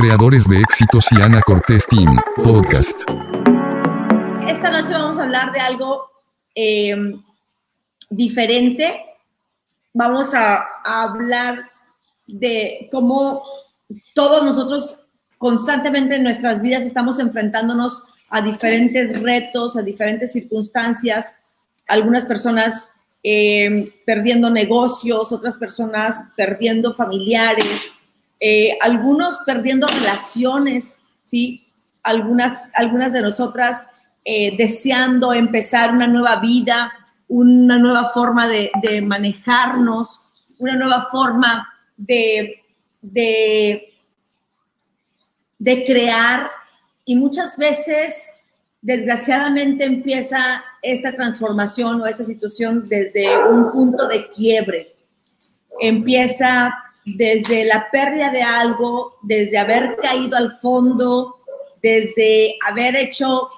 creadores de éxitos y Ana Cortés Team, podcast. Esta noche vamos a hablar de algo eh, diferente. Vamos a, hablar de cómo todos nosotros constantemente en nuestras vidas estamos enfrentándonos a diferentes retos, a diferentes circunstancias. Algunas personas eh, perdiendo negocios, otras personas perdiendo familiares, eh, algunos perdiendo relaciones, ¿sí? Algunas, algunas de nosotras eh, deseando empezar una nueva vida, una nueva forma de, de manejarnos, una nueva forma de, de, de crear y muchas veces desgraciadamente empieza esta transformación o esta situación desde un punto de quiebre. Empieza desde la pérdida de algo, desde haber caído al fondo, desde haber hecho,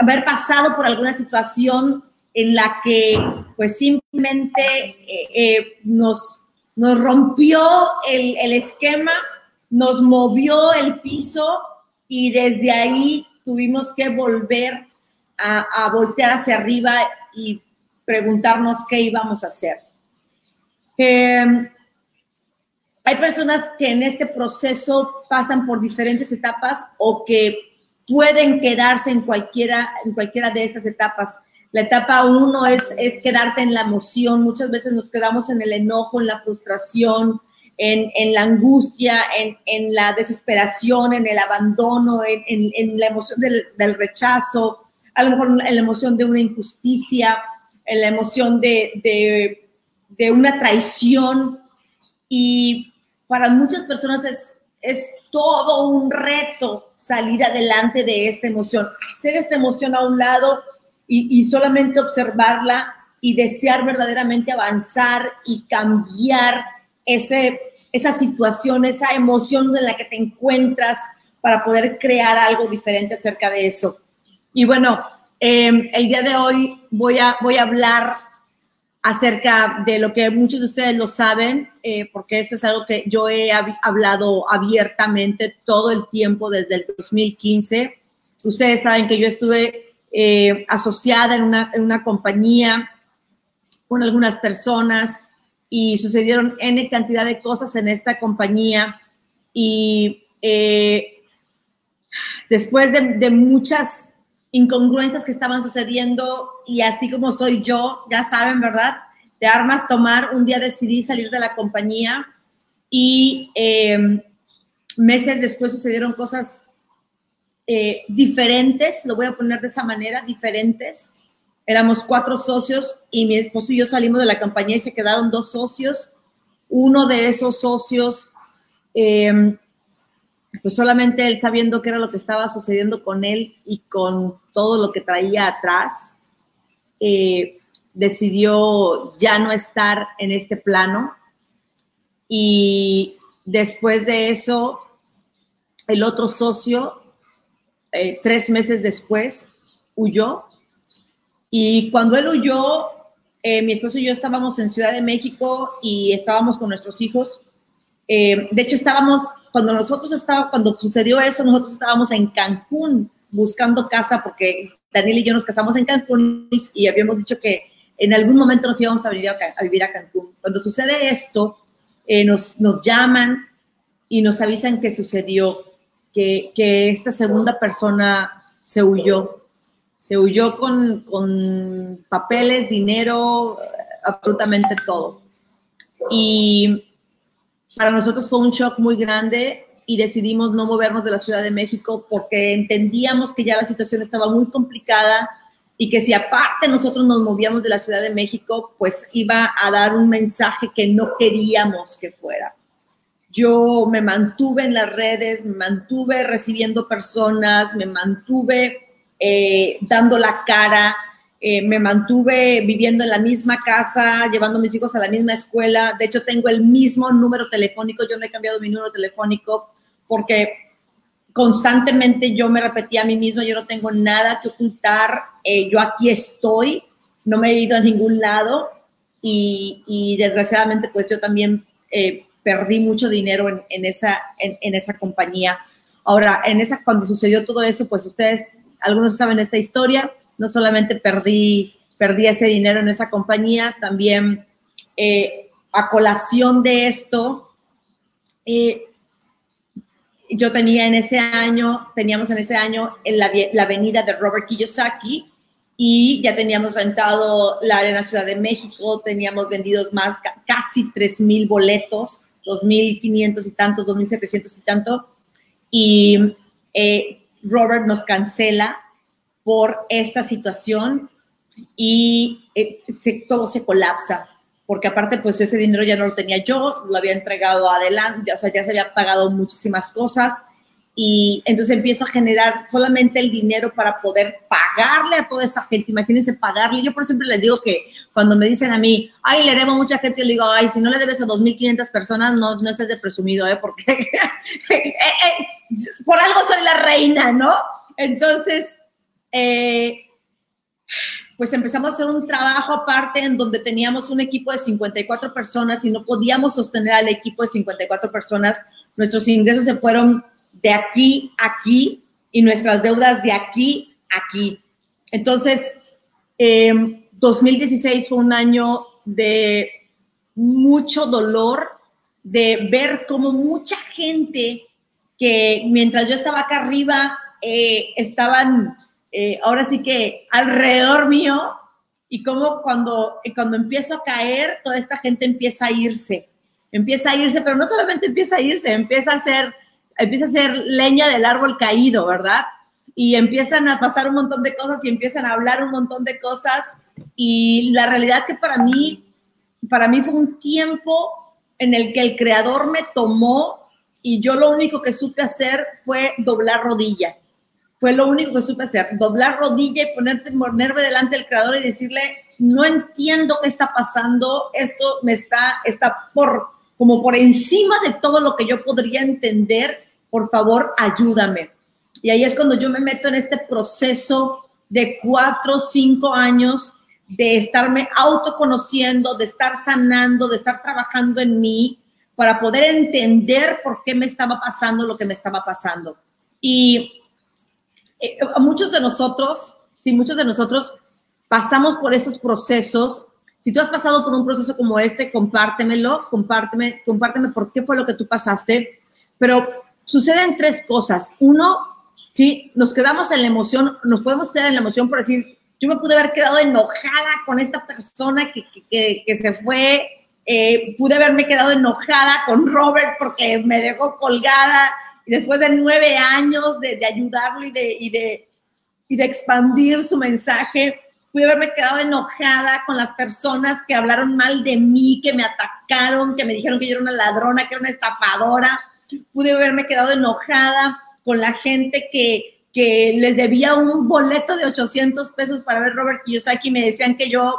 haber pasado por alguna situación en la que pues simplemente eh, eh, nos, nos rompió el, esquema, nos movió el piso y desde ahí tuvimos que volver a, voltear hacia arriba y preguntarnos qué íbamos a hacer. Em, hay personas que en este proceso pasan por diferentes etapas o que pueden quedarse en cualquiera, en cualquiera de estas etapas. La etapa uno es, es quedarte en la emoción. Muchas veces nos quedamos en el enojo, en la frustración, en, la angustia, en, la desesperación, en el abandono, en, la emoción del, rechazo, a lo mejor en la emoción de una injusticia, en la emoción de, una traición. Y para muchas personas es, es todo un reto salir adelante de esta emoción, hacer esta emoción a un lado y, y solamente observarla y desear verdaderamente avanzar y cambiar ese, esa situación, esa emoción en la que te encuentras para poder crear algo diferente acerca de eso. Y bueno, em, el día de hoy voy a, voy a hablar acerca de lo que muchos de ustedes lo saben, eh, porque eso es algo que yo he hablado abiertamente todo el tiempo desde el 2015. Ustedes saben que yo estuve eh, asociada en una, en una compañía con algunas personas y sucedieron N cantidad de cosas en esta compañía y eh, después de, muchas incongruencias que estaban sucediendo y así como soy yo, ya saben, ¿verdad? De armas tomar, un día decidí salir de la compañía y em, meses después sucedieron cosas eh, diferentes, lo voy a poner de esa manera, diferentes, éramos cuatro socios y mi esposo y yo salimos de la compañía y se quedaron dos socios. Uno de esos socios, em, pues solamente él sabiendo qué era lo que estaba sucediendo con él y con todo lo que traía atrás, eh, decidió ya no estar en este plano. Y después de eso, el otro socio, eh, tres meses después, huyó y cuando él huyó, eh, mi esposo y yo estábamos en Ciudad de México y estábamos con nuestros hijos. Eh, de hecho, estábamos, cuando nosotros estábamos, cuando sucedió eso, nosotros estábamos en Cancún buscando casa porque Daniel y yo nos casamos en Cancún y habíamos dicho que en algún momento nos íbamos a, vivir a, vivir a Cancún. Cuando sucede esto, eh, nos, nos llaman y nos avisan que sucedió, que, que esta segunda persona se huyó se huyó con, papeles, dinero, absolutamente todo. Y para nosotros fue un shock muy grande y decidimos no movernos de la Ciudad de México porque entendíamos que ya la situación estaba muy complicada y que si aparte nosotros nos movíamos de la Ciudad de México, pues iba a dar un mensaje que no queríamos que fuera. Yo me mantuve en las redes, me mantuve recibiendo personas, me mantuve eh, dando la cara, eh, me mantuve viviendo en la misma casa, llevando a mis hijos a la misma escuela. De hecho, tengo el mismo número telefónico, yo no he cambiado mi número telefónico porque constantemente yo me repetía a mí misma, yo no tengo nada que ocultar, eh, yo aquí estoy, no me he ido a ningún lado y, desgraciadamente pues yo también perdí mucho dinero en, esa, en, esa compañía. Ahora, en esa, cuando sucedió todo eso, pues ustedes, algunos saben esta historia, no solamente perdí, perdí ese dinero en esa compañía, también eh, a colación de esto, eh, yo tenía en ese año, teníamos en ese año en la, la avenida de Robert Kiyosaki, y ya teníamos rentado la Arena Ciudad de México, teníamos vendidos más, casi 3.000 boletos, 2.500 y tantos, 2.700 y tanto, y eh, Robert nos cancela por esta situación y eh, todo se colapsa, porque aparte pues ese dinero ya no lo tenía yo, lo había entregado adelante, o sea, ya se había pagado muchísimas cosas y entonces empiezo a generar solamente el dinero para poder pagarle a toda esa gente. Imagínense pagarle. Yo por siempre les digo que cuando me dicen a mí, ay, le debo a mucha gente, yo le digo, ay, si no le debes a 2.500 personas, no, no estés de presumido, ¿eh? Porque eh, eh, por algo soy la reina, ¿no? Entonces, eh, pues empezamos a hacer un trabajo aparte en donde teníamos un equipo de 54 personas y no podíamos sostener al equipo de 54 personas. Nuestros ingresos se fueron de aquí a aquí y nuestras deudas de aquí a aquí. Entonces, 2016 eh, fue un año de mucho dolor, de ver cómo mucha gente que mientras yo estaba acá arriba, eh, estaban eh, ahora sí que alrededor mío y cómo cuando, cuando empiezo a caer, toda esta gente empieza a irse, empieza a irse, pero no solamente empieza a irse, empieza a ser empieza a ser leña del árbol caído, ¿verdad? Y empiezan a pasar un montón de cosas y empiezan a hablar un montón de cosas. Y la realidad que para mí, para mí fue un tiempo en el que el creador me tomó y yo lo único que supe hacer fue doblar rodilla. Fue lo único que supe hacer, doblar rodilla y ponerte, ponerme delante del creador y decirle, no entiendo qué está pasando, esto me está, está por, como por encima de todo lo que yo podría entender por favor, ayúdame. Y ahí es cuando yo me meto en este proceso de cuatro, cinco años de estarme autoconociendo, de estar sanando, de estar trabajando en mí para poder entender por qué me estaba pasando lo que me estaba pasando. Y eh, muchos de nosotros, sí, muchos de nosotros pasamos por estos procesos. Si tú has pasado por un proceso como este, compártemelo, compárteme, compárteme por qué fue lo que tú pasaste. Pero suceden tres cosas. Uno, sí, nos quedamos en la emoción, nos podemos quedar en la emoción por decir, yo me pude haber quedado enojada con esta persona que, que, se fue, eh, pude haberme quedado enojada con Robert porque me dejó colgada y después de nueve años de, de ayudarlo y de, expandir su mensaje, pude haberme quedado enojada con las personas que hablaron mal de mí, que me atacaron, que me dijeron que yo era una ladrona, que era una estafadora pude haberme quedado enojada con la gente que, que les debía un boleto de 800 pesos para ver Robert Kiyosaki y me decían que yo,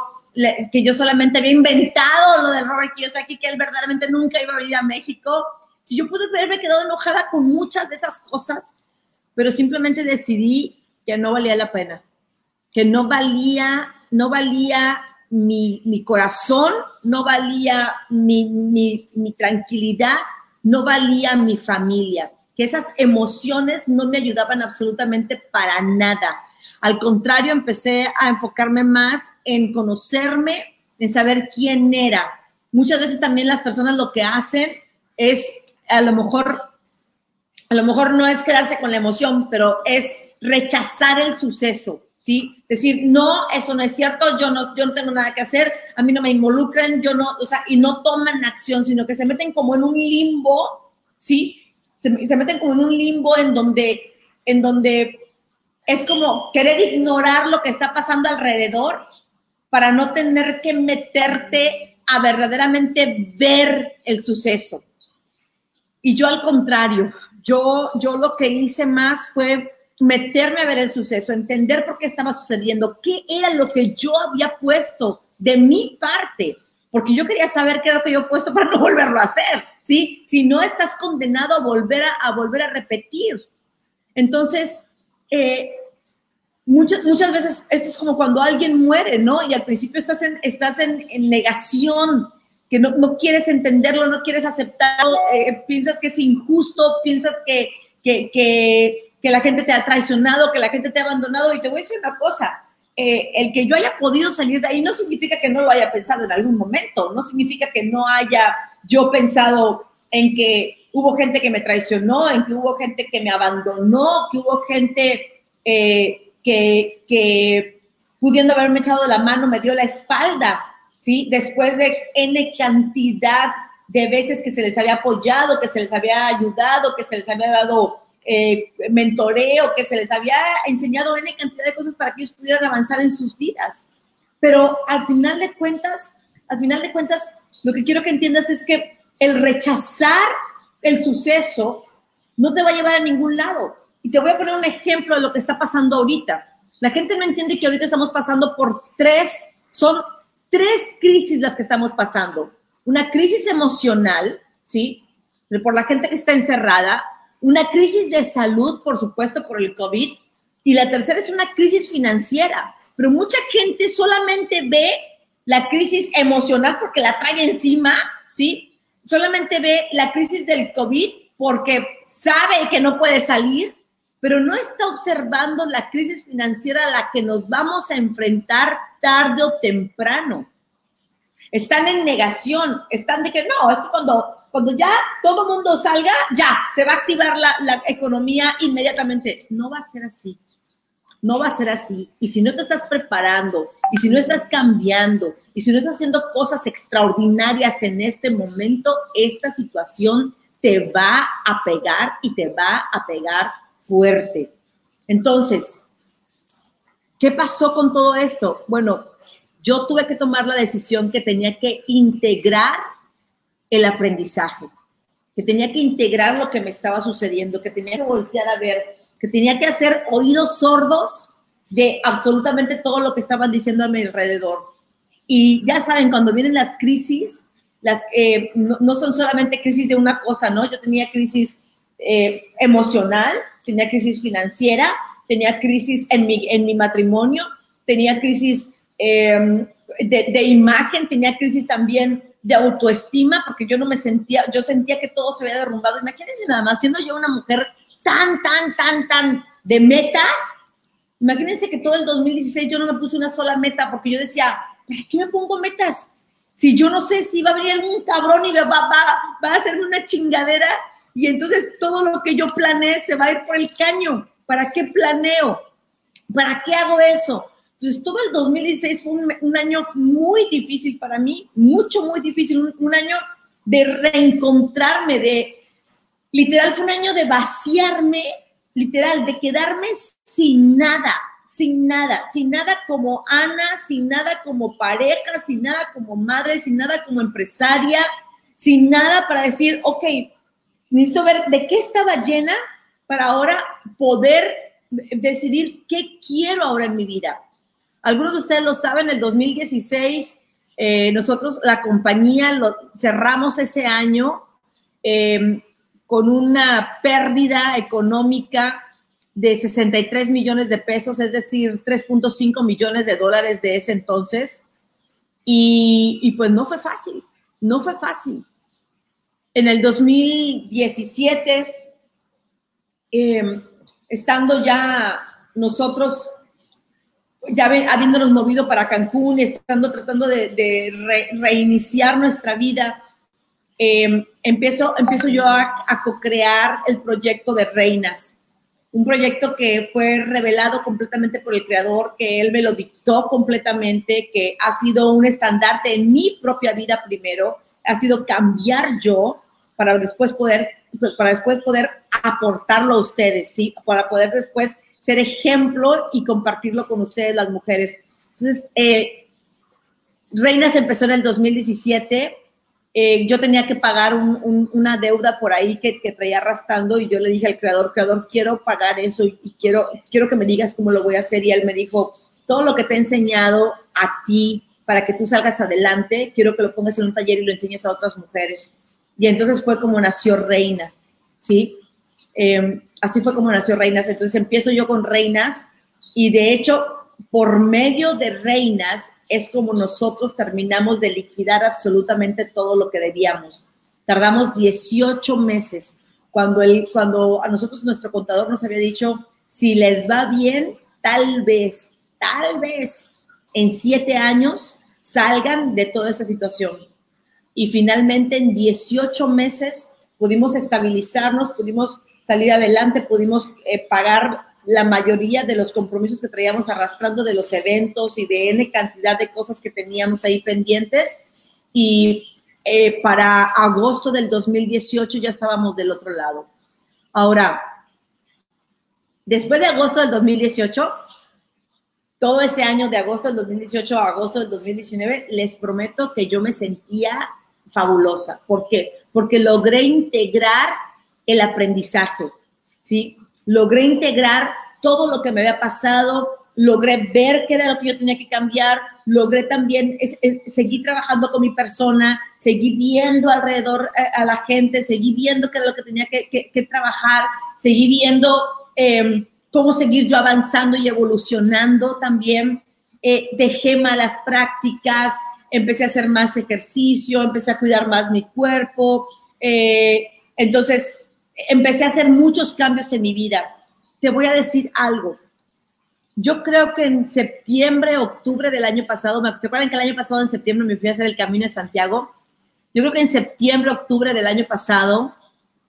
que yo solamente había inventado lo del Robert Kiyosaki, que él verdaderamente nunca iba a venir a México. Si yo pude haberme quedado enojada con muchas de esas cosas, pero simplemente decidí que no valía la pena, que no valía, no valía mi, mi corazón, no valía mi, mi, mi tranquilidad no valía mi familia, que esas emociones no me ayudaban absolutamente para nada. Al contrario, empecé a enfocarme más en conocerme, en saber quién era. Muchas veces también las personas lo que hacen es, a lo mejor, a lo mejor no es quedarse con la emoción, pero es rechazar el suceso. ¿sí? Decir, no, eso no es cierto, yo no, yo no tengo nada que hacer, a mí no me involucran, yo no, o sea, y no toman acción, sino que se meten como en un limbo, ¿sí? Se, meten como en un limbo en donde, en donde es como querer ignorar lo que está pasando alrededor para no tener que meterte a verdaderamente ver el suceso. Y yo al contrario, yo, yo lo que hice más fue meterme a ver el suceso, entender por qué estaba sucediendo, qué era lo que yo había puesto de mi parte, porque yo quería saber qué era lo que yo he puesto para no volverlo a hacer, ¿sí? Si no estás condenado a volver a, volver a repetir. Entonces, eh, muchas, muchas veces esto es como cuando alguien muere, ¿no? Y al principio estás en, estás en, negación, que no, no quieres entenderlo, no quieres aceptarlo, eh, piensas que es injusto, piensas que, que, que, la gente te ha traicionado, que la gente te ha abandonado. Y te voy a decir una cosa, eh, el que yo haya podido salir de ahí no significa que no lo haya pensado en algún momento, no significa que no haya yo pensado en que hubo gente que me traicionó, en que hubo gente que me abandonó, que hubo gente eh, que, que pudiendo haberme echado de la mano me dio la espalda, ¿sí? Después de N cantidad de veces que se les había apoyado, que se les había ayudado, que se les había dado eh, mentoreo, que se les había enseñado N cantidad de cosas para que ellos pudieran avanzar en sus vidas. Pero al final de cuentas, al final de cuentas, lo que quiero que entiendas es que el rechazar el suceso no te va a llevar a ningún lado. Y te voy a poner un ejemplo de lo que está pasando ahorita. La gente no entiende que ahorita estamos pasando por tres, son tres crisis las que estamos pasando. Una crisis emocional, ¿sí? Por la gente que está encerrada, una crisis de salud, por supuesto, por el COVID, y la tercera es una crisis financiera. Pero mucha gente solamente ve la crisis emocional porque la trae encima, ¿sí? Solamente ve la crisis del COVID porque sabe que no puede salir, pero no está observando la crisis financiera a la que nos vamos a enfrentar tarde o temprano. Están en negación, están de que no, es que cuando, cuando ya todo mundo salga, ya se va a activar la, la economía inmediatamente. No va a ser así, no va a ser así. Y si no te estás preparando, y si no estás cambiando, y si no estás haciendo cosas extraordinarias en este momento, esta situación te va a pegar y te va a pegar fuerte. Entonces, ¿qué pasó con todo esto? Bueno, yo tuve que tomar la decisión que tenía que integrar el aprendizaje, que tenía que integrar lo que me estaba sucediendo, que tenía que voltear a ver, que tenía que hacer oídos sordos de absolutamente todo lo que estaban diciendo a mi alrededor. Y ya saben, cuando vienen las crisis, las, eh, no, son solamente crisis de una cosa, ¿no? Yo tenía crisis eh, emocional, tenía crisis financiera, tenía crisis en mi, en mi matrimonio, tenía crisis em, de, imagen, tenía crisis también de autoestima, porque yo no me sentía, yo sentía que todo se había derrumbado. Imagínense nada más, siendo yo una mujer tan, tan, tan, tan de metas, imagínense que todo el 2016 yo no me puse una sola meta, porque yo decía, ¿para qué me pongo metas? Si yo no sé si va a venir algún cabrón y va, va, va a hacerme una chingadera y entonces todo lo que yo planeé se va a ir por el caño. ¿Para qué planeo? ¿Para qué hago eso? Entonces, todo el 2016 fue un, año muy difícil para mí, mucho, muy difícil, un, año de reencontrarme, de, literal, fue un año de vaciarme, literal, de quedarme sin nada, sin nada, sin nada como Ana, sin nada como pareja, sin nada como madre, sin nada como empresaria, sin nada para decir, ok, necesito ver de qué estaba llena para ahora poder decidir qué quiero ahora en mi vida. Algunos de ustedes lo saben, en el 2016 eh, nosotros, la compañía, cerramos ese año em, con una pérdida económica de 63 millones de pesos, es decir, 3.5 millones de dólares de ese entonces. Y pues no fue fácil, no fue fácil. En el 2017, em, estando ya nosotros, ya habiéndonos movido para Cancún, estando tratando de, reiniciar nuestra vida, em, empiezo, empiezo yo a, a co-crear el proyecto de Reinas. Un proyecto que fue revelado completamente por el creador, que él me lo dictó completamente, que ha sido un estandarte en mi propia vida primero, ha sido cambiar yo para después poder, para después poder aportarlo a ustedes, ¿sí? Para poder después ser ejemplo y compartirlo con ustedes, las mujeres. Entonces, eh, Reinas empezó en el 2017. Eh, yo tenía que pagar una deuda por ahí que, que, traía arrastrando y yo le dije al creador, creador, quiero pagar eso y, y, quiero, quiero que me digas cómo lo voy a hacer. Y él me dijo, todo lo que te he enseñado a ti para que tú salgas adelante, quiero que lo pongas en un taller y lo enseñes a otras mujeres. Y entonces fue como nació Reina, ¿sí? Em, así fue como nació Reinas. Entonces empiezo yo con Reinas y de hecho, por medio de Reinas es como nosotros terminamos de liquidar absolutamente todo lo que debíamos. Tardamos 18 meses. Cuando, el, cuando a nosotros nuestro contador nos había dicho, si les va bien, tal vez, tal vez en siete años salgan de toda esta situación. Y finalmente en 18 meses pudimos estabilizarnos, pudimos salir adelante, pudimos eh, pagar la mayoría de los compromisos que traíamos arrastrando de los eventos y de N cantidad de cosas que teníamos ahí pendientes. Y eh, para agosto del 2018 ya estábamos del otro lado. Ahora, después de agosto del 2018, todo ese año de agosto del 2018 a agosto del 2019, les prometo que yo me sentía fabulosa. ¿Por qué? Porque logré integrar el aprendizaje, ¿sí? Logré integrar todo lo que me había pasado, logré ver qué era lo que yo tenía que cambiar, logré también seguir trabajando con mi persona, seguí viendo alrededor eh, a, la gente, seguí viendo qué era lo que tenía que, trabajar, seguí viendo em, cómo seguir yo avanzando y evolucionando también. Eh, dejé malas prácticas, empecé a hacer más ejercicio, empecé a cuidar más mi cuerpo. Eh, entonces, empecé a hacer muchos cambios en mi vida. Te voy a decir algo. Yo creo que en septiembre, octubre del año pasado, ¿se acuerdan que el año pasado en septiembre me fui a hacer el Camino de Santiago? Yo creo que en septiembre, octubre del año pasado,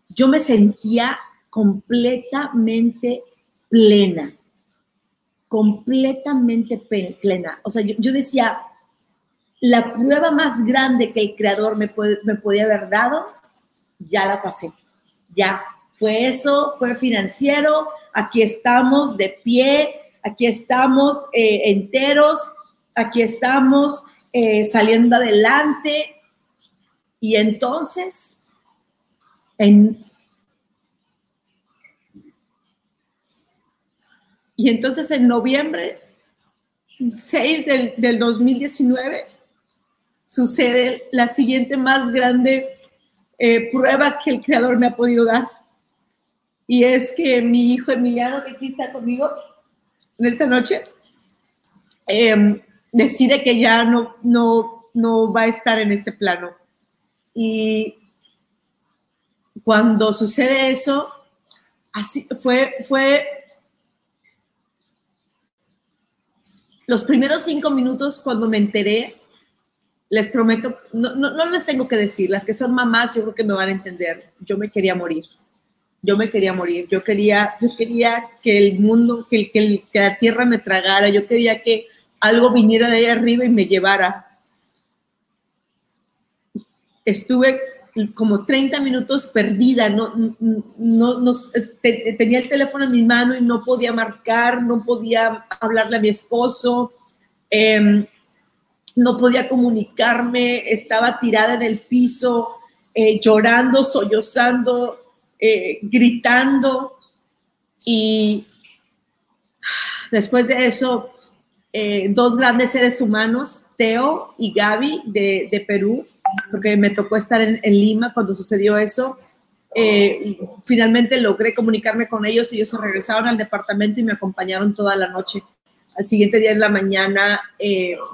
yo me sentía completamente plena, completamente plena. O sea, yo, decía, la prueba más grande que el creador me, me podía haber dado, ya la pasé ya, fue eso, fue financiero, aquí estamos de pie, aquí estamos eh, enteros, aquí estamos eh, saliendo adelante. Y entonces, en, y entonces en noviembre 6 del, del 2019 sucede la siguiente más grande eh, prueba que el creador me ha podido dar. Y es que mi hijo Emiliano, que aquí está conmigo en esta noche, em, decide que ya no, no, no va a estar en este plano. Y cuando sucede eso, así fue, fue los primeros cinco minutos cuando me enteré les prometo, no, no, les tengo que decir, las que son mamás yo creo que me van a entender, yo me quería morir, yo me quería morir, yo quería, yo quería que el mundo, que, que, que la tierra me tragara, yo quería que algo viniera de ahí arriba y me llevara. Estuve como 30 minutos perdida, no, no, no tenía el teléfono en mi mano y no podía marcar, no podía hablarle a mi esposo. Eh, no podía comunicarme, estaba tirada en el piso, eh, llorando, sollozando, eh, gritando. Y después de eso, eh, dos grandes seres humanos, Teo y Gaby de, Perú, porque me tocó estar en, Lima cuando sucedió eso. finalmente logré comunicarme con ellos, ellos se regresaron al departamento y me acompañaron toda la noche. Al siguiente día en la mañana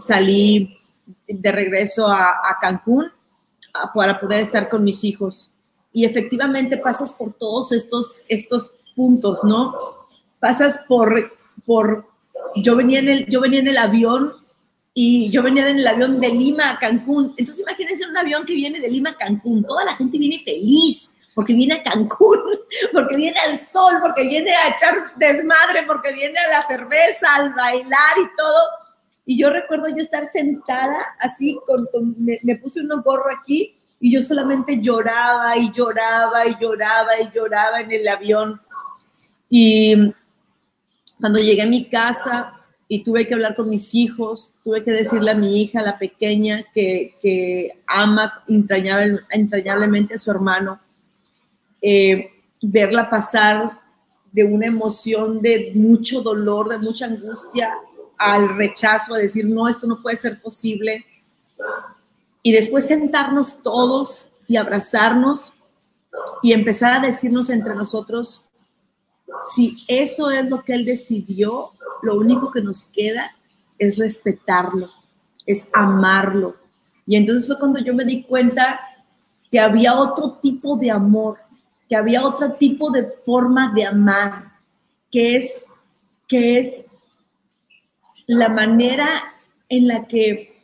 salí de regreso a, Cancún para poder estar con mis hijos. Y efectivamente pasas por todos estos, estos puntos, ¿no? Pasas por, por yo, venía en el, yo venía en el avión y yo venía en el avión de Lima a Cancún. Entonces imagínense un avión que viene de Lima a Cancún. Toda la gente viene feliz porque viene a Cancún, porque viene al sol, porque viene a echar desmadre, porque viene a la cerveza, al bailar y todo y yo recuerdo yo estar sentada así, con, me, puse un gorro aquí y yo solamente lloraba y lloraba y lloraba y lloraba en el avión. Y cuando llegué a mi casa y tuve que hablar con mis hijos, tuve que decirle a mi hija, la pequeña, que, que ama entrañable, entrañablemente a su hermano, eh, verla pasar de una emoción de mucho dolor, de mucha angustia, al rechazo, a decir, no, esto no puede ser posible. Y después sentarnos todos y abrazarnos y empezar a decirnos entre nosotros, si eso es lo que Él decidió, lo único que nos queda es respetarlo, es amarlo. Y entonces fue cuando yo me di cuenta que había otro tipo de amor, que había otro tipo de forma de amar, que es, que es la manera en la que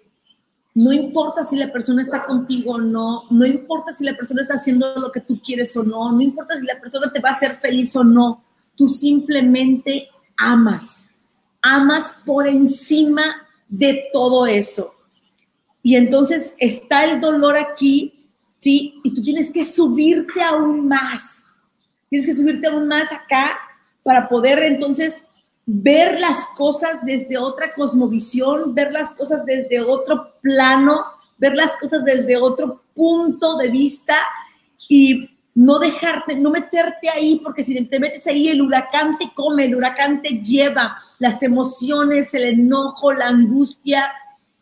no importa si la persona está contigo o no, no importa si la persona está haciendo lo que tú quieres o no, no importa si la persona te va a hacer feliz o no, tú simplemente amas, amas por encima de todo eso. Y entonces está el dolor aquí, ¿sí? Y tú tienes que subirte aún más, tienes que subirte aún más acá para poder entonces ver las cosas desde otra cosmovisión, ver las cosas desde otro plano, ver las cosas desde otro punto de vista y no dejarte, no meterte ahí, porque si te metes ahí, el huracán te come, el huracán te lleva las emociones, el enojo, la angustia.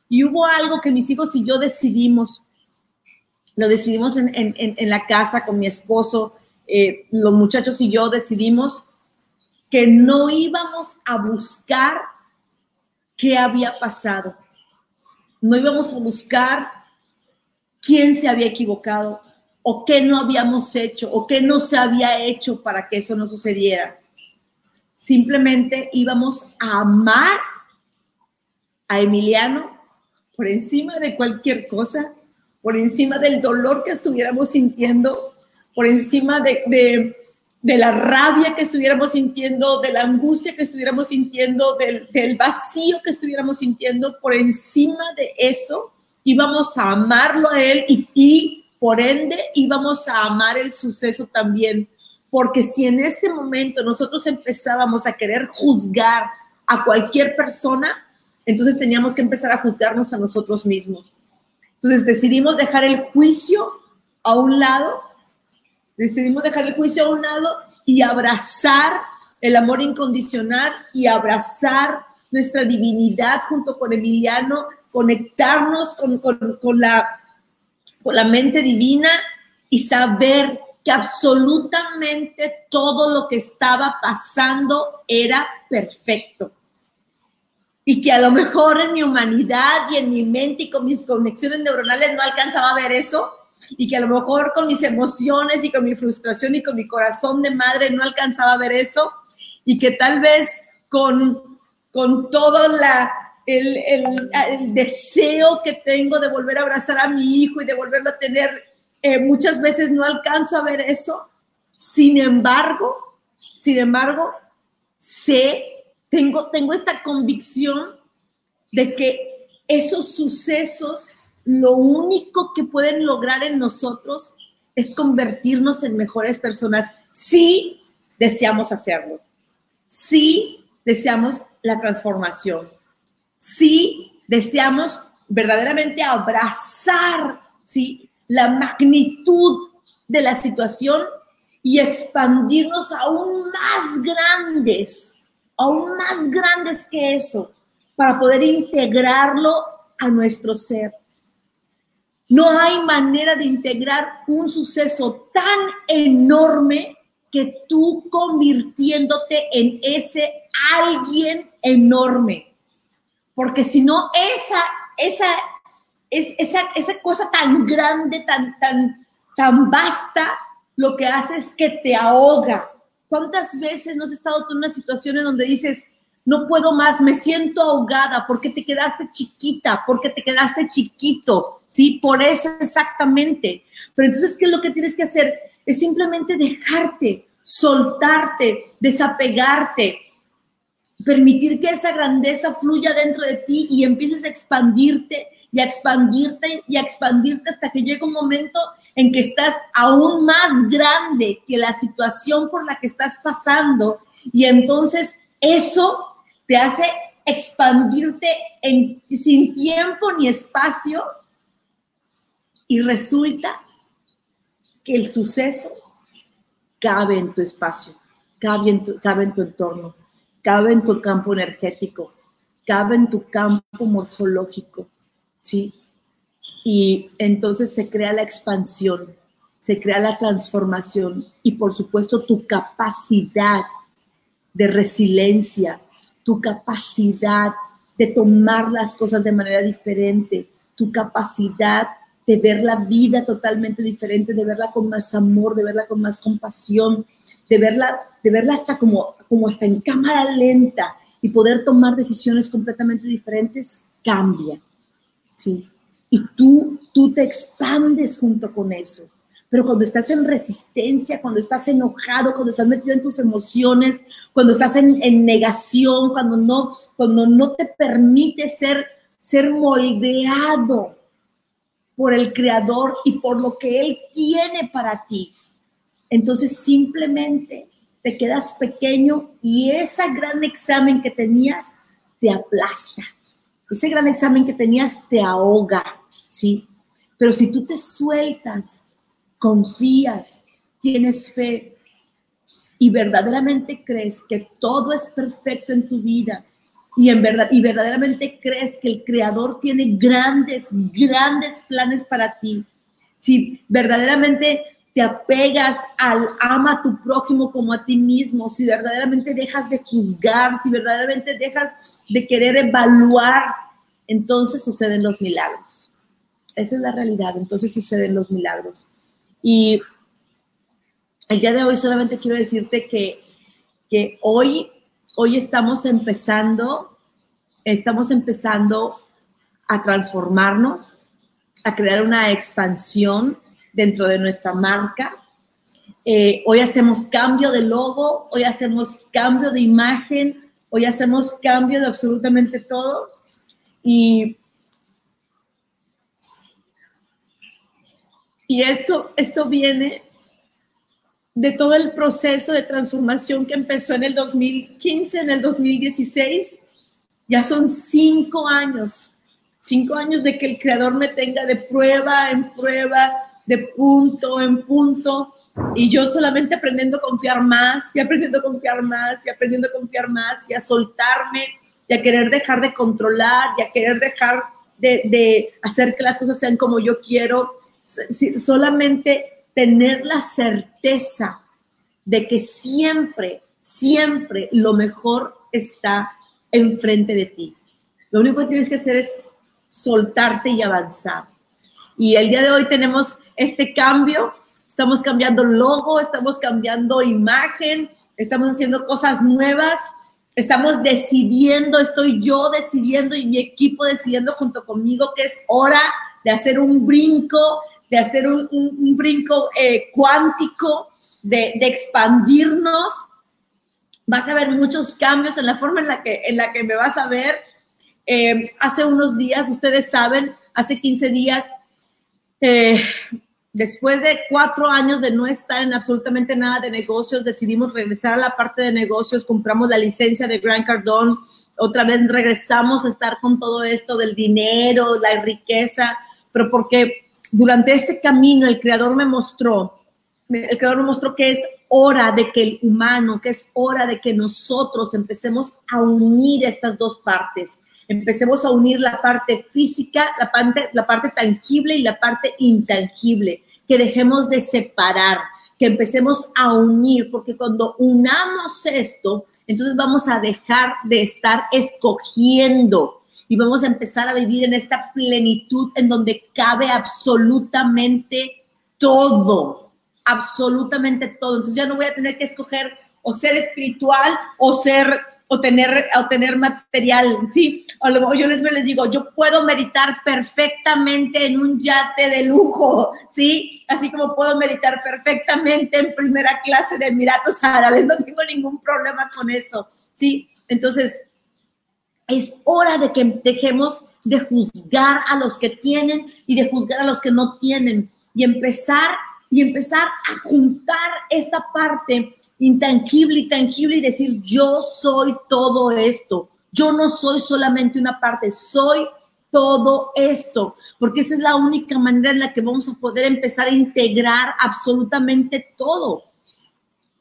Y hubo algo que mis hijos y yo decidimos, lo decidimos en, la casa con mi esposo, eh, los muchachos y yo decidimos que no íbamos a buscar qué había pasado. No íbamos a buscar quién se había equivocado o qué no habíamos hecho o qué no se había hecho para que eso no sucediera. Simplemente íbamos a amar a Emiliano por encima de cualquier cosa, por encima del dolor que estuviéramos sintiendo, por encima de, la rabia que estuviéramos sintiendo, de la angustia que estuviéramos sintiendo, del, vacío que estuviéramos sintiendo, por encima de eso íbamos a amarlo a él y, y por ende íbamos a amar el suceso también. Porque si en este momento nosotros empezábamos a querer juzgar a cualquier persona, entonces teníamos que empezar a juzgarnos a nosotros mismos. Entonces decidimos dejar el juicio a un lado Decidimos dejar el juicio a un lado y abrazar el amor incondicional y abrazar nuestra divinidad junto con Emiliano, conectarnos con, la, con la mente divina y saber que absolutamente todo lo que estaba pasando era perfecto. Y que a lo mejor en mi humanidad y en mi mente y con mis conexiones neuronales no alcanzaba a ver eso, y que a lo mejor con mis emociones y con mi frustración y con mi corazón de madre no alcanzaba a ver eso y que tal vez con, con todo la, el, el, deseo que tengo de volver a abrazar a mi hijo y de volverlo a tener, eh, muchas veces no alcanzo a ver eso. Sin embargo, sin embargo, sé, tengo, tengo esta convicción de que esos sucesos lo único que pueden lograr en nosotros es convertirnos en mejores personas. Si deseamos hacerlo, si deseamos la transformación, si deseamos verdaderamente abrazar la magnitud de la situación y expandirnos aún más grandes, aún más grandes que eso, para poder integrarlo a nuestro ser. No hay manera de integrar un suceso tan enorme que tú convirtiéndote en ese alguien enorme. Porque si no, esa, esa, es, esa, esa cosa tan grande, tan, tan, tan vasta, lo que hace es que te ahoga. ¿Cuántas veces no has estado en una situación en donde dices, no puedo más, me siento ahogada porque te quedaste chiquita, porque te quedaste chiquito? ¿sí? Por eso exactamente. Pero entonces, ¿qué es lo que tienes que hacer? Es simplemente dejarte, soltarte, desapegarte, permitir que esa grandeza fluya dentro de ti y empieces a expandirte y a expandirte y a expandirte hasta que llegue un momento en que estás aún más grande que la situación por la que estás pasando y entonces eso te hace expandirte en, sin tiempo ni espacio y resulta que el suceso cabe en tu espacio, cabe en tu, cabe en tu entorno, cabe en tu campo energético, cabe en tu campo morfológico, ¿sí? Y entonces se crea la expansión, se crea la transformación y por supuesto tu capacidad de resiliencia, tu capacidad de tomar las cosas de manera diferente, tu capacidad de ver la vida totalmente diferente, de verla con más amor, de verla con más compasión, de verla, de verla hasta como, como hasta en cámara lenta y poder tomar decisiones completamente diferentes, cambia. ¿sí? Y tú, tú te expandes junto con eso. Pero cuando estás en resistencia, cuando estás enojado, cuando estás metido en tus emociones, cuando estás en, negación, cuando no, cuando no te permite ser, ser moldeado por el Creador y por lo que Él tiene para ti, entonces simplemente te quedas pequeño y ese gran examen que tenías te aplasta. Ese gran examen que tenías te ahoga, ¿sí? Pero si tú te sueltas, confías, tienes fe y verdaderamente crees que todo es perfecto en tu vida y en verdad y verdaderamente crees que el creador tiene grandes grandes planes para ti. Si verdaderamente te apegas al ama a tu prójimo como a ti mismo, si verdaderamente dejas de juzgar, si verdaderamente dejas de querer evaluar, entonces suceden los milagros. Esa es la realidad, entonces suceden los milagros. Y el día de hoy solamente quiero decirte que, que hoy, hoy estamos empezando, estamos empezando a transformarnos, a crear una expansión dentro de nuestra marca. Eh, hoy hacemos cambio de logo, hoy hacemos cambio de imagen, hoy hacemos cambio de absolutamente todo. Y, y esto, esto viene de todo el proceso de transformación que empezó en el 2015, en el 2016. Ya son cinco años, cinco años de que el creador me tenga de prueba en prueba, de punto en punto y yo solamente aprendiendo a confiar más y aprendiendo a confiar más y aprendiendo a confiar más y a soltarme y a querer dejar de controlar y a querer dejar de, hacer que las cosas sean como yo quiero, solamente tener la certeza de que siempre, siempre lo mejor está enfrente de ti. Lo único que tienes que hacer es soltarte y avanzar. Y el día de hoy tenemos este cambio. Estamos cambiando logo, estamos cambiando imagen, estamos haciendo cosas nuevas, estamos decidiendo, estoy yo decidiendo y mi equipo decidiendo junto conmigo que es hora de hacer un brinco, de hacer un, brinco eh, cuántico, de, expandirnos. Vas a ver muchos cambios en la forma en la que, en la que me vas a ver. Eh, hace unos días, ustedes saben, hace 15 días, eh, después de cuatro años de no estar en absolutamente nada de negocios, decidimos regresar a la parte de negocios, compramos la licencia de Grant Cardone, otra vez regresamos a estar con todo esto del dinero, la riqueza, pero porque durante este camino el creador me mostró, el creador me mostró que es hora de que el humano, que es hora de que nosotros empecemos a unir estas dos partes. Empecemos a unir la parte física, la parte, la parte tangible y la parte intangible, que dejemos de separar, que empecemos a unir, porque cuando unamos esto, entonces vamos a dejar de estar escogiendo y vamos a empezar a vivir en esta plenitud en donde cabe absolutamente todo, absolutamente todo. Entonces ya no voy a tener que escoger o ser espiritual o ser o tener, o tener material, ¿sí? O luego yo les, les digo, yo puedo meditar perfectamente en un yate de lujo, ¿sí? Así como puedo meditar perfectamente en primera clase de Emiratos Árabes, no tengo ningún problema con eso, ¿sí? Entonces, es hora de que dejemos de juzgar a los que tienen y de juzgar a los que no tienen y empezar y empezar a juntar esta parte intangible y tangible y decir, yo soy todo esto. Yo no soy solamente una parte, soy todo esto, porque esa es la única manera en la que vamos a poder empezar a integrar absolutamente todo.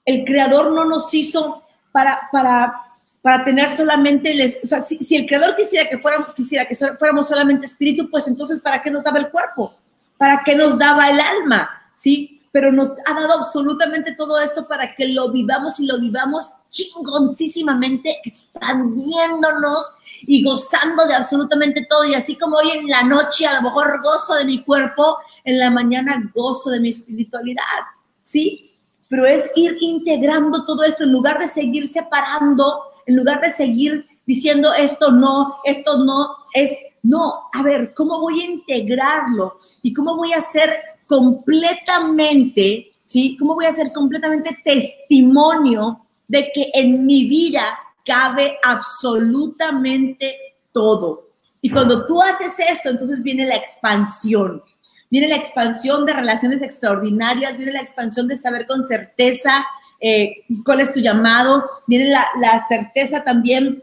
El creador no nos hizo para, para, para tener solamente, el, o sea, si, si, el creador quisiera que fuéramos, quisiera que fuéramos solamente espíritu, pues entonces, ¿para qué nos daba el cuerpo? ¿Para qué nos daba el alma? ¿Sí? pero nos ha dado absolutamente todo esto para que lo vivamos y lo vivamos chingoncísimamente, expandiéndonos y gozando de absolutamente todo. Y así como hoy en la noche a lo mejor gozo de mi cuerpo, en la mañana gozo de mi espiritualidad, ¿sí? Pero es ir integrando todo esto en lugar de seguir separando, en lugar de seguir diciendo esto no, esto no, es no, a ver, ¿cómo voy a integrarlo? ¿Y cómo voy a ser completamente, ¿sí? ¿Cómo voy a ser completamente testimonio de que en mi vida cabe absolutamente todo? Y cuando tú haces esto, entonces viene la expansión. Viene la expansión de relaciones extraordinarias, viene la expansión de saber con certeza eh, cuál es tu llamado, viene la, la certeza también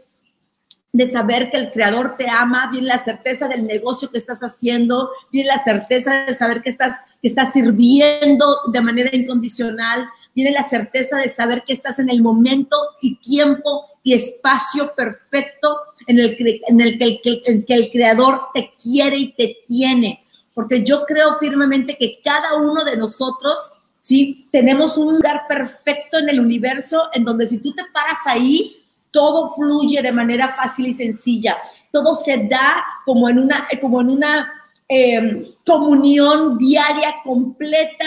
de saber que el creador te ama, viene la certeza del negocio que estás haciendo, viene la certeza de saber que estás, que estás sirviendo de manera incondicional, viene la certeza de saber que estás en el momento y tiempo y espacio perfecto en el, en el, que, el, que el creador te quiere y te tiene. Porque yo creo firmemente que cada uno de nosotros, ¿sí? Tenemos un lugar perfecto en el universo en donde si tú te paras ahí, todo fluye de manera fácil y sencilla, todo se da como en una, como en una em, comunión diaria completa,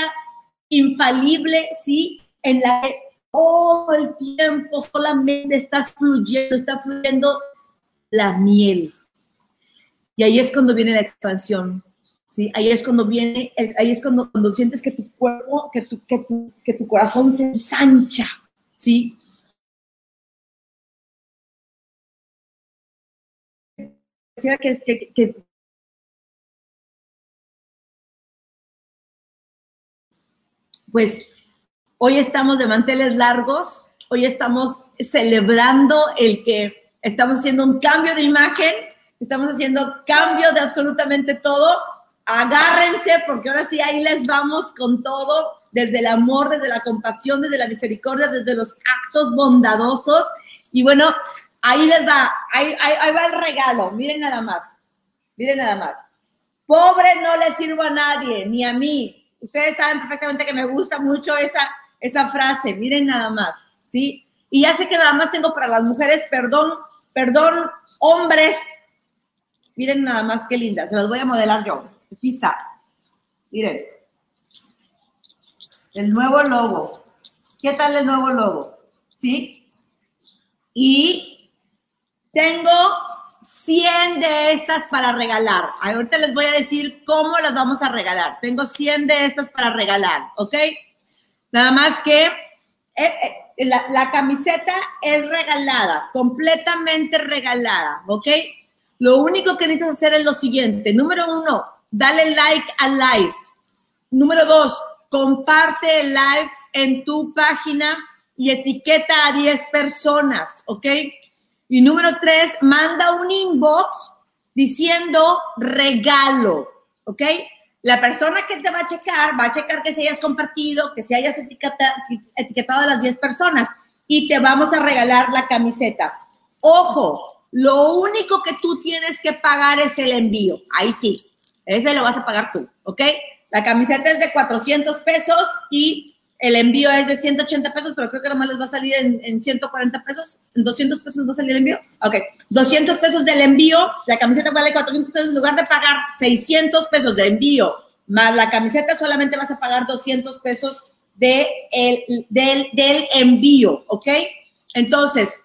infalible, ¿sí? En la que todo el tiempo solamente estás fluyendo, está fluyendo la miel. Y ahí es cuando viene la expansión, ¿sí? Ahí es cuando viene, ahí es cuando, cuando sientes que tu cuerpo, que tu, que tu, que tu corazón se ensancha, ¿sí? que, pues hoy estamos de manteles largos, hoy estamos celebrando el que estamos haciendo un cambio de imagen, estamos haciendo cambio de absolutamente todo. Agárrense porque ahora sí ahí les vamos con todo, desde el amor, desde la compasión, desde la misericordia, desde los actos bondadosos. Y bueno, Ahí les va, ahí, va el regalo. Miren nada más. Miren nada más. Pobre no le sirvo a nadie, ni a mí. Ustedes saben perfectamente que me gusta mucho esa, esa frase. Miren nada más, ¿sí? Y ya sé que nada más tengo para las mujeres, perdón, perdón, hombres. Miren nada más qué linda. Se las voy a modelar yo. Aquí está. Miren. El nuevo logo. ¿Qué tal el nuevo logo? ¿Sí? Y tengo 100 de estas para regalar. Ahorita les voy a decir cómo las vamos a regalar. Tengo 100 de estas para regalar, ¿ok? Nada más que eh, eh, la, camiseta es regalada, completamente regalada, ¿ok? Lo único que necesitas hacer es lo siguiente. Número uno, dale like al live. Número dos, comparte el live en tu página y etiqueta a 10 personas, ¿ok? Y número tres, manda un inbox diciendo regalo, ¿ok? La persona que te va a checar va a checar que se hayas compartido, que se hayas etiquetado a las 10 personas y te vamos a regalar la camiseta. Ojo, lo único que tú tienes que pagar es el envío. Ahí sí, ese lo vas a pagar tú, ¿ok? La camiseta es de 400 pesos y el envío es de 180 pesos, pero creo que nomás les va a salir en, 140 pesos. ¿En 200 pesos va a salir el envío? Ok. 200 pesos del envío. La camiseta vale 400 pesos. En lugar de pagar 600 pesos de envío más la camiseta, solamente vas a pagar 200 pesos de el, del, del envío. ¿Ok? Entonces,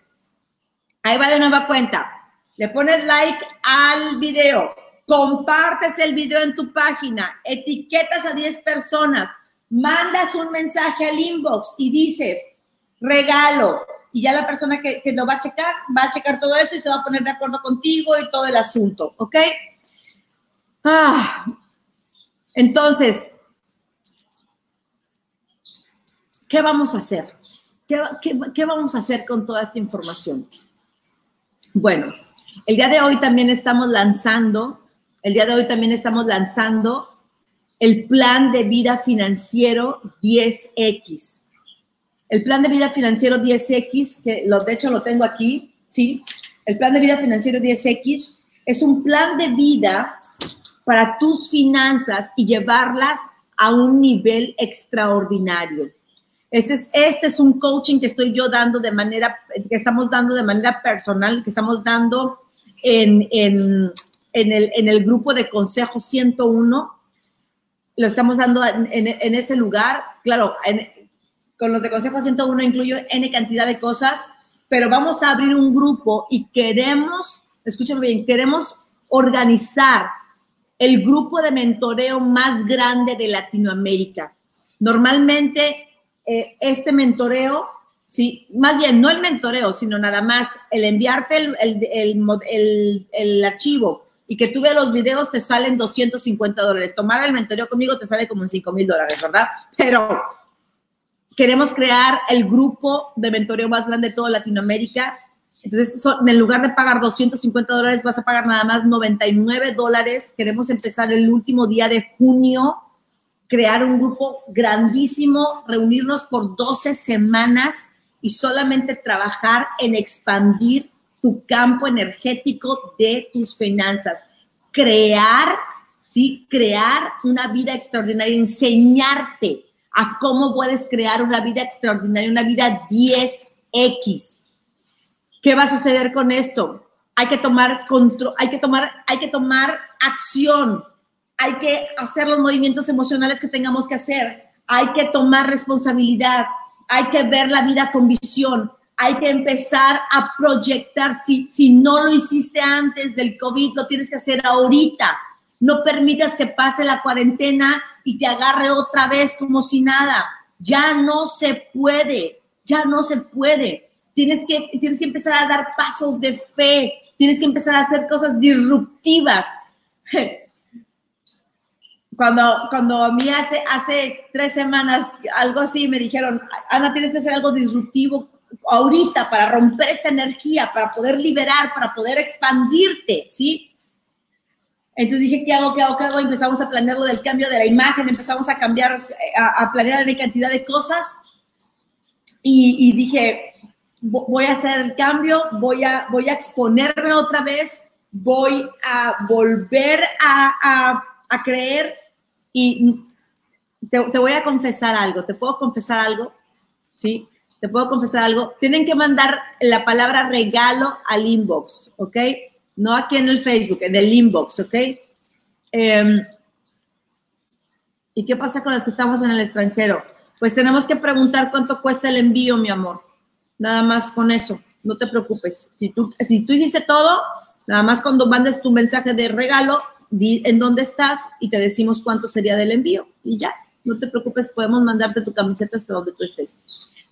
ahí va de nueva cuenta. Le pones like al video. Compartes el video en tu página. Etiquetas a 10 personas mandas un mensaje al inbox y dices, regalo, y ya la persona que, lo va a checar, va a checar todo eso y se va a poner de acuerdo contigo y todo el asunto, ¿ok? Ah, entonces, ¿qué vamos a hacer? ¿Qué, qué vamos a hacer con toda esta información? Bueno, el día de hoy también estamos lanzando, el día de hoy también estamos lanzando el plan de vida financiero 10X. El plan de vida financiero 10X, que lo, de hecho lo tengo aquí, ¿sí? El plan de vida financiero 10X es un plan de vida para tus finanzas y llevarlas a un nivel extraordinario. Este es, este es un coaching que estoy yo dando de manera, que estamos dando de manera personal, que estamos dando en, en, en, el, en el grupo de Consejo 101. Lo estamos dando en, en ese lugar. Claro, con los de Consejo 101 incluyo N cantidad de cosas, pero vamos a abrir un grupo y queremos, escúchame bien, queremos organizar el grupo de mentoreo más grande de Latinoamérica. Normalmente, eh, este mentoreo, sí, más bien no el mentoreo, sino nada más el enviarte el, el, el, archivo y que tú veas los videos te salen 250 dólares. Tomar el mentoreo conmigo te sale como en 5 mil dólares, ¿verdad? Pero queremos crear el grupo de mentoreo más grande de toda Latinoamérica entonces, en lugar de pagar 250 dólares, vas a pagar nada más 99 dólares. Queremos empezar el último día de junio, crear un grupo grandísimo, reunirnos por 12 semanas y solamente trabajar en expandir tu campo energético de tus finanzas. Crear, ¿sí? Crear una vida extraordinaria, enseñarte a cómo puedes crear una vida extraordinaria, una vida 10X ¿Qué va a suceder con esto? Hay que tomar control, hay que tomar, hay que tomar acción, hay que hacer los movimientos emocionales que tengamos que hacer, hay que tomar responsabilidad, hay que ver la vida con visión, hay que empezar a proyectar. Si, si no lo hiciste antes del COVID, lo tienes que hacer ahorita. No permitas que pase la cuarentena y te agarre otra vez como si nada. Ya no se puede, ya no se puede. Tienes que, tienes que empezar a dar pasos de fe, tienes que empezar a hacer cosas disruptivas. Cuando, cuando a mí hace, hace tres semanas, algo así, me dijeron, Ana, tienes que hacer algo disruptivo ahorita para romper esta energía, para poder liberar, para poder expandirte, ¿sí? Entonces dije, ¿qué hago? ¿Qué hago? ¿Qué hago? Empezamos a planear lo del cambio de la imagen, empezamos a cambiar, a, planear una cantidad de cosas. Y, dije, voy a hacer el cambio, voy a, voy a exponerme otra vez, voy a volver a, a, creer y te, te, voy a confesar algo, ¿te puedo confesar algo? ¿Sí? ¿Te puedo confesar algo? Tienen que mandar la palabra regalo al inbox, ¿ok? No aquí en el Facebook, en el inbox, ¿ok? Em, ¿Y qué pasa con los que estamos en el extranjero? Pues tenemos que preguntar cuánto cuesta el envío, mi amor. Nada más con eso, no te preocupes. Si tú, si tú hiciste todo, nada más cuando mandes tu mensaje de regalo, di en dónde estás y te decimos cuánto sería del envío y ya, no te preocupes, podemos mandarte tu camiseta hasta donde tú estés.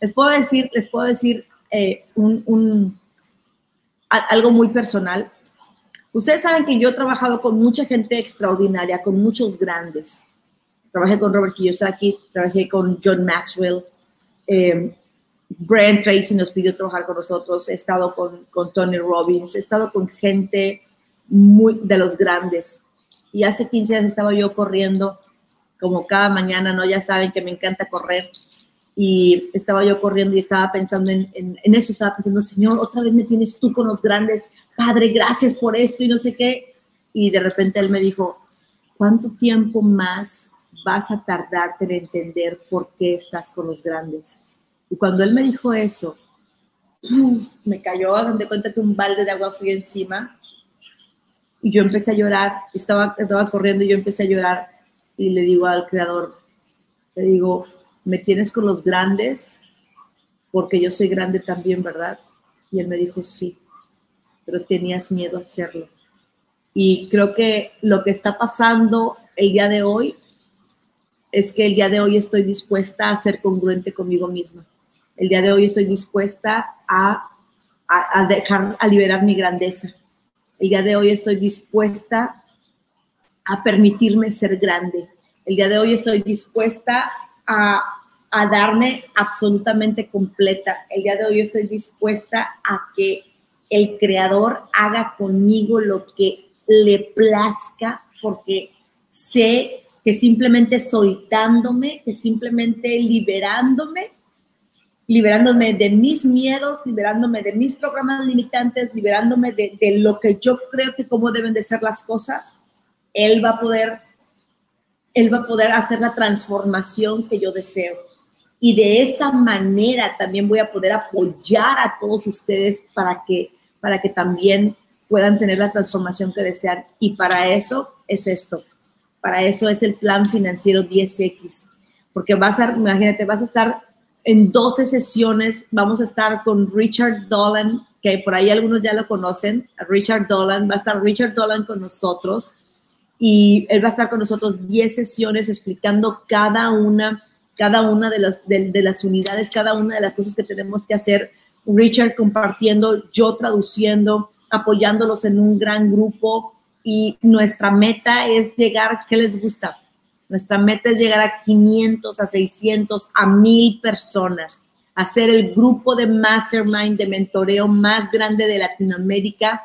Les puedo decir, les puedo decir eh, un, algo muy personal. Ustedes saben que yo he trabajado con mucha gente extraordinaria, con muchos grandes. Trabajé con Robert Kiyosaki, trabajé con John Maxwell, eh, Brent Tracy nos pidió trabajar con nosotros, he estado con, con Tony Robbins, he estado con gente muy de los grandes. Y hace 15 años estaba yo corriendo, como cada mañana, ¿no? Ya saben que me encanta correr. Y estaba yo corriendo y estaba pensando en, en, eso, estaba pensando, Señor, otra vez me tienes tú con los grandes, Padre, gracias por esto y no sé qué. Y de repente él me dijo, ¿cuánto tiempo más vas a tardarte en entender por qué estás con los grandes? Y cuando él me dijo eso, me cayó, de cuenta que un balde de agua fui encima y yo empecé a llorar, estaba, estaba corriendo y yo empecé a llorar y le digo al creador, le digo, ¿me tienes con los grandes? Porque yo soy grande también, ¿verdad? Y él me dijo, sí, pero tenías miedo a hacerlo. Y creo que lo que está pasando el día de hoy es que el día de hoy estoy dispuesta a ser congruente conmigo misma el día de hoy estoy dispuesta a, a, dejar, a liberar mi grandeza. El día de hoy estoy dispuesta a permitirme ser grande. El día de hoy estoy dispuesta a, a darme absolutamente completa. El día de hoy estoy dispuesta a que el creador haga conmigo lo que le plazca, porque sé que simplemente soltándome, que simplemente liberándome, liberándome de mis miedos, liberándome de mis programas limitantes, liberándome de, lo que yo creo que cómo deben de ser las cosas, él va a poder, él va a poder hacer la transformación que yo deseo. Y de esa manera también voy a poder apoyar a todos ustedes para que, para que también puedan tener la transformación que desean. Y para eso es esto. Para eso es el plan financiero 10X. Porque vas a, imagínate, vas a estar en 12 sesiones. Vamos a estar con Richard Dolan, que por ahí algunos ya lo conocen. Richard Dolan, va a estar Richard Dolan con nosotros. Y él va a estar con nosotros 10 sesiones explicando cada una, cada una de las, de las unidades, cada una de las cosas que tenemos que hacer. Richard compartiendo, yo traduciendo, apoyándolos en un gran grupo y nuestra meta es llegar, ¿qué les gusta? Nuestra meta es llegar a 500, a 600, a 1000 personas, hacer el grupo de mastermind, de mentoreo más grande de Latinoamérica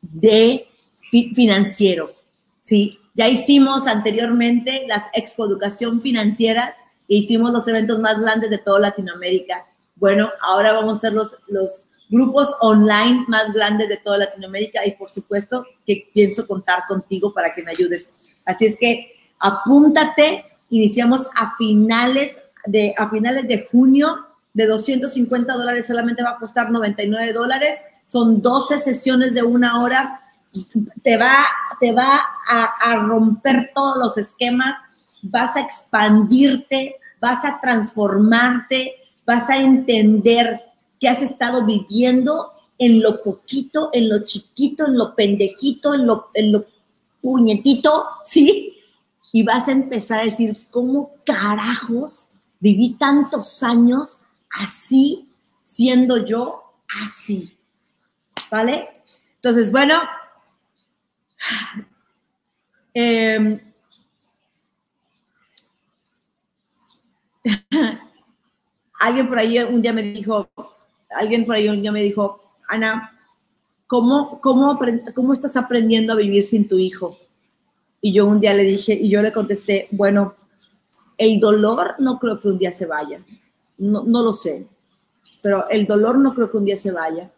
de financiero. ¿Sí? Ya hicimos anteriormente las Expo Educación Financieras e hicimos los eventos más grandes de toda Latinoamérica. Bueno, ahora vamos a hacer los, los grupos online más grandes de toda Latinoamérica y por supuesto que pienso contar contigo para que me ayudes. Así es que apúntate, iniciamos a finales de, a finales de junio, de 250 dólares solamente va a costar 99 dólares, son 12 sesiones de una hora, te va, te va a, romper todos los esquemas, vas a expandirte, vas a transformarte, vas a entender que has estado viviendo en lo poquito, en lo chiquito, en lo pendejito, en lo, en lo puñetito, ¿sí? Y vas a empezar a decir, ¿cómo carajos viví tantos años así, siendo yo así? ¿Vale? Entonces, bueno, eh, alguien por ahí un día me dijo, alguien por ahí un día me dijo, Ana, ¿cómo, cómo, ¿cómo estás aprendiendo a vivir sin tu hijo? Y yo un día le dije, y yo le contesté, bueno, el dolor no creo que un día se vaya, no, no lo sé, pero el dolor no creo que un día se vaya.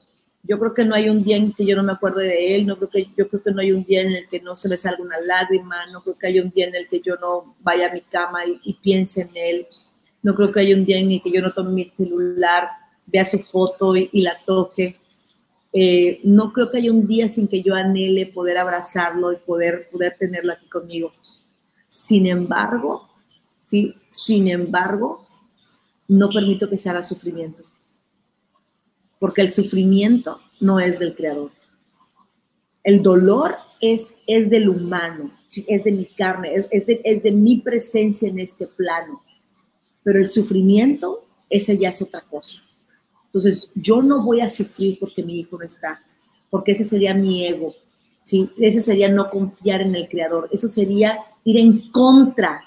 Yo creo que no hay un día en que yo no me acuerde de él, no creo que, yo creo que no hay un día en el que no se me salga una lágrima, no creo que haya un día en el que yo no vaya a mi cama y, y piense en él. No creo que haya un día en el que yo no tome mi celular, vea su foto y, la toque. Eh, no creo que haya un día sin que yo anhele poder abrazarlo y poder, poder tenerlo aquí conmigo. Sin embargo, ¿sí? sin embargo, no permito que se haga sufrimiento. Porque el sufrimiento no es del creador. El dolor es, es del humano, es de mi carne, es, de, es de mi presencia en este plano pero el sufrimiento, ese ya es otra cosa. Entonces, yo no voy a sufrir porque mi hijo no está, porque ese sería mi ego, ¿sí? Ese sería no confiar en el Creador, eso sería ir en contra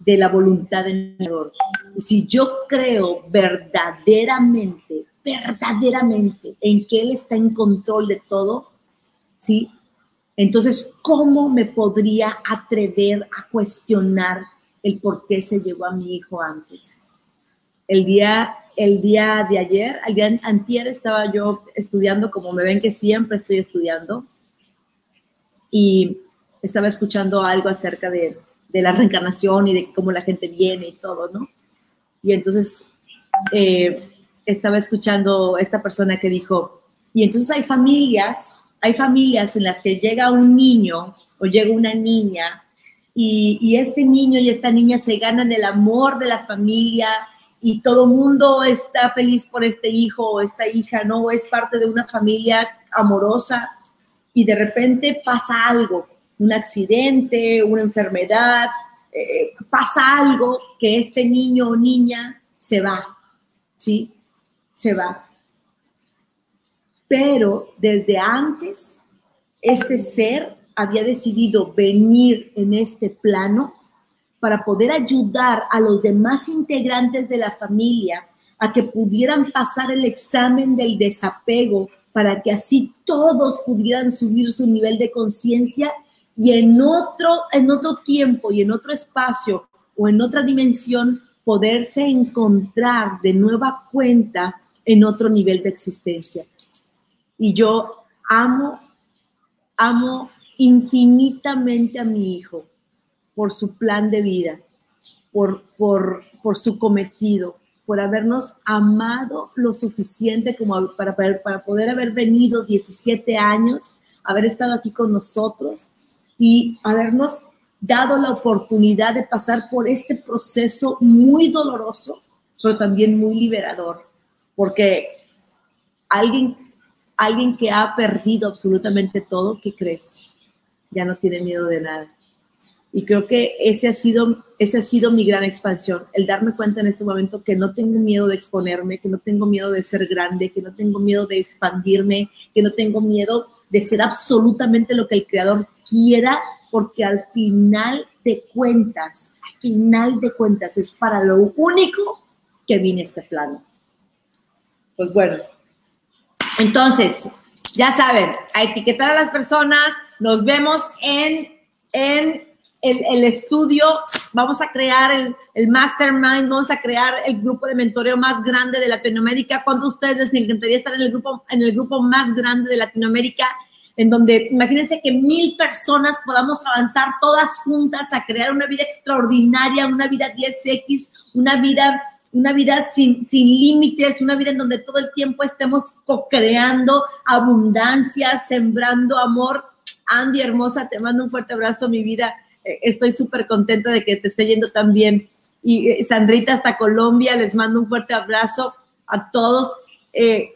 de la voluntad del Creador. Y si yo creo verdaderamente, verdaderamente en que Él está en control de todo, ¿sí? Entonces, ¿cómo me podría atrever a cuestionar el por qué se llevó a mi hijo antes. El día, el día de ayer, al día antier estaba yo estudiando, como me ven que siempre estoy estudiando, y estaba escuchando algo acerca de, de la reencarnación y de cómo la gente viene y todo, ¿no? Y entonces eh, estaba escuchando esta persona que dijo, y entonces hay familias, hay familias en las que llega un niño o llega una niña y, este niño y esta niña se ganan el amor de la familia y todo mundo está feliz por este hijo o esta hija, ¿no? Es parte de una familia amorosa y de repente pasa algo, un accidente, una enfermedad, eh, pasa algo que este niño o niña se va, ¿sí? Se va. Pero desde antes, este ser había decidido venir en este plano para poder ayudar a los demás integrantes de la familia a que pudieran pasar el examen del desapego para que así todos pudieran subir su nivel de conciencia y en otro, en otro tiempo y en otro espacio o en otra dimensión poderse encontrar de nueva cuenta en otro nivel de existencia. Y yo amo, amo infinitamente a mi hijo por su plan de vida, por, por, su cometido, por habernos amado lo suficiente como para, para, poder haber venido 17 años haber estado aquí con nosotros y habernos dado la oportunidad de pasar por este proceso muy doloroso, pero también muy liberador, porque alguien, alguien que ha perdido absolutamente todo, ¿qué crees? Ya no tiene miedo de nada. Y creo que ese ha sido, ese ha sido mi gran expansión, el darme cuenta en este momento que no tengo miedo de exponerme, que no tengo miedo de ser grande, que no tengo miedo de expandirme, que no tengo miedo de ser absolutamente lo que el creador quiera, porque al final de cuentas, al final de cuentas es para lo único que vine a este plano. Pues bueno, entonces, ya saben, a etiquetar a las personas, nos vemos en, en el, estudio, vamos a crear el, el, mastermind, vamos a crear el grupo de mentoreo más grande de Latinoamérica. ¿Cuántos de ustedes les encantaría estar en el grupo, en el grupo más grande de Latinoamérica? En donde imagínense que mil personas podamos avanzar todas juntas a crear una vida extraordinaria, una vida 10X, una vida una vida sin, sin límites, una vida en donde todo el tiempo estemos co-creando abundancia, sembrando amor. Andy, hermosa, te mando un fuerte abrazo, mi vida. Eh, estoy súper contenta de que te esté yendo tan bien. Y eh, Sandrita hasta Colombia, les mando un fuerte abrazo a todos. Eh,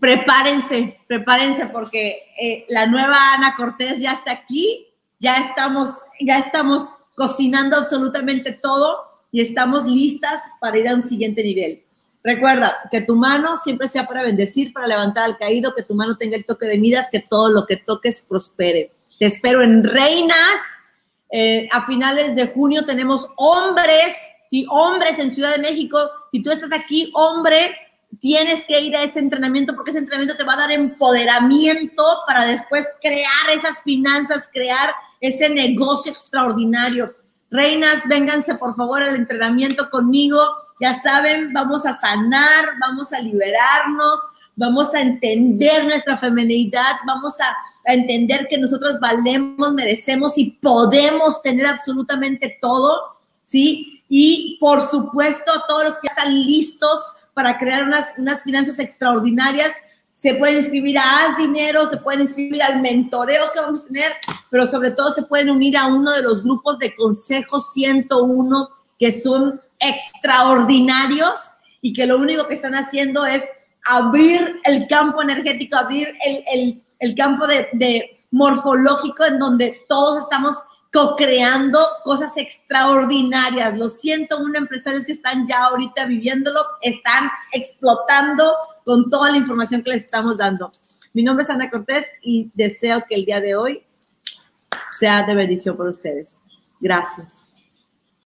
prepárense, prepárense porque la nueva Ana Cortés ya está aquí, ya estamos, ya estamos cocinando absolutamente todo y estamos listas para ir a un siguiente nivel. Recuerda que tu mano siempre sea para bendecir, para levantar al caído, que tu mano tenga el toque de midas, que todo lo que toques prospere. Te espero en Reinas. Eh, a finales de junio tenemos hombres, ¿sí? hombres en Ciudad de México. Si tú estás aquí, hombre, tienes que ir a ese entrenamiento porque ese entrenamiento te va a dar empoderamiento para después crear esas finanzas, crear ese negocio extraordinario. Reinas, vénganse por favor al entrenamiento conmigo. Ya saben, vamos a sanar, vamos a liberarnos, vamos a entender nuestra feminidad, vamos a, entender que nosotros valemos, merecemos y podemos tener absolutamente todo, ¿sí? Y por supuesto, todos los que están listos para crear unas, unas finanzas extraordinarias, se pueden inscribir a Haz Dinero, se pueden inscribir al mentoreo que vamos a tener, pero sobre todo se pueden unir a uno de los grupos de Consejo 101 que son extraordinarios y que lo único que están haciendo es abrir el campo energético, abrir el, campo de, morfológico en donde todos estamos co-creando cosas extraordinarias. Los siento, un empresarios que están ya ahorita viviéndolo, están explotando con toda la información que les estamos dando. Mi nombre es Ana Cortés y deseo que el día de hoy sea de bendición por ustedes. Gracias.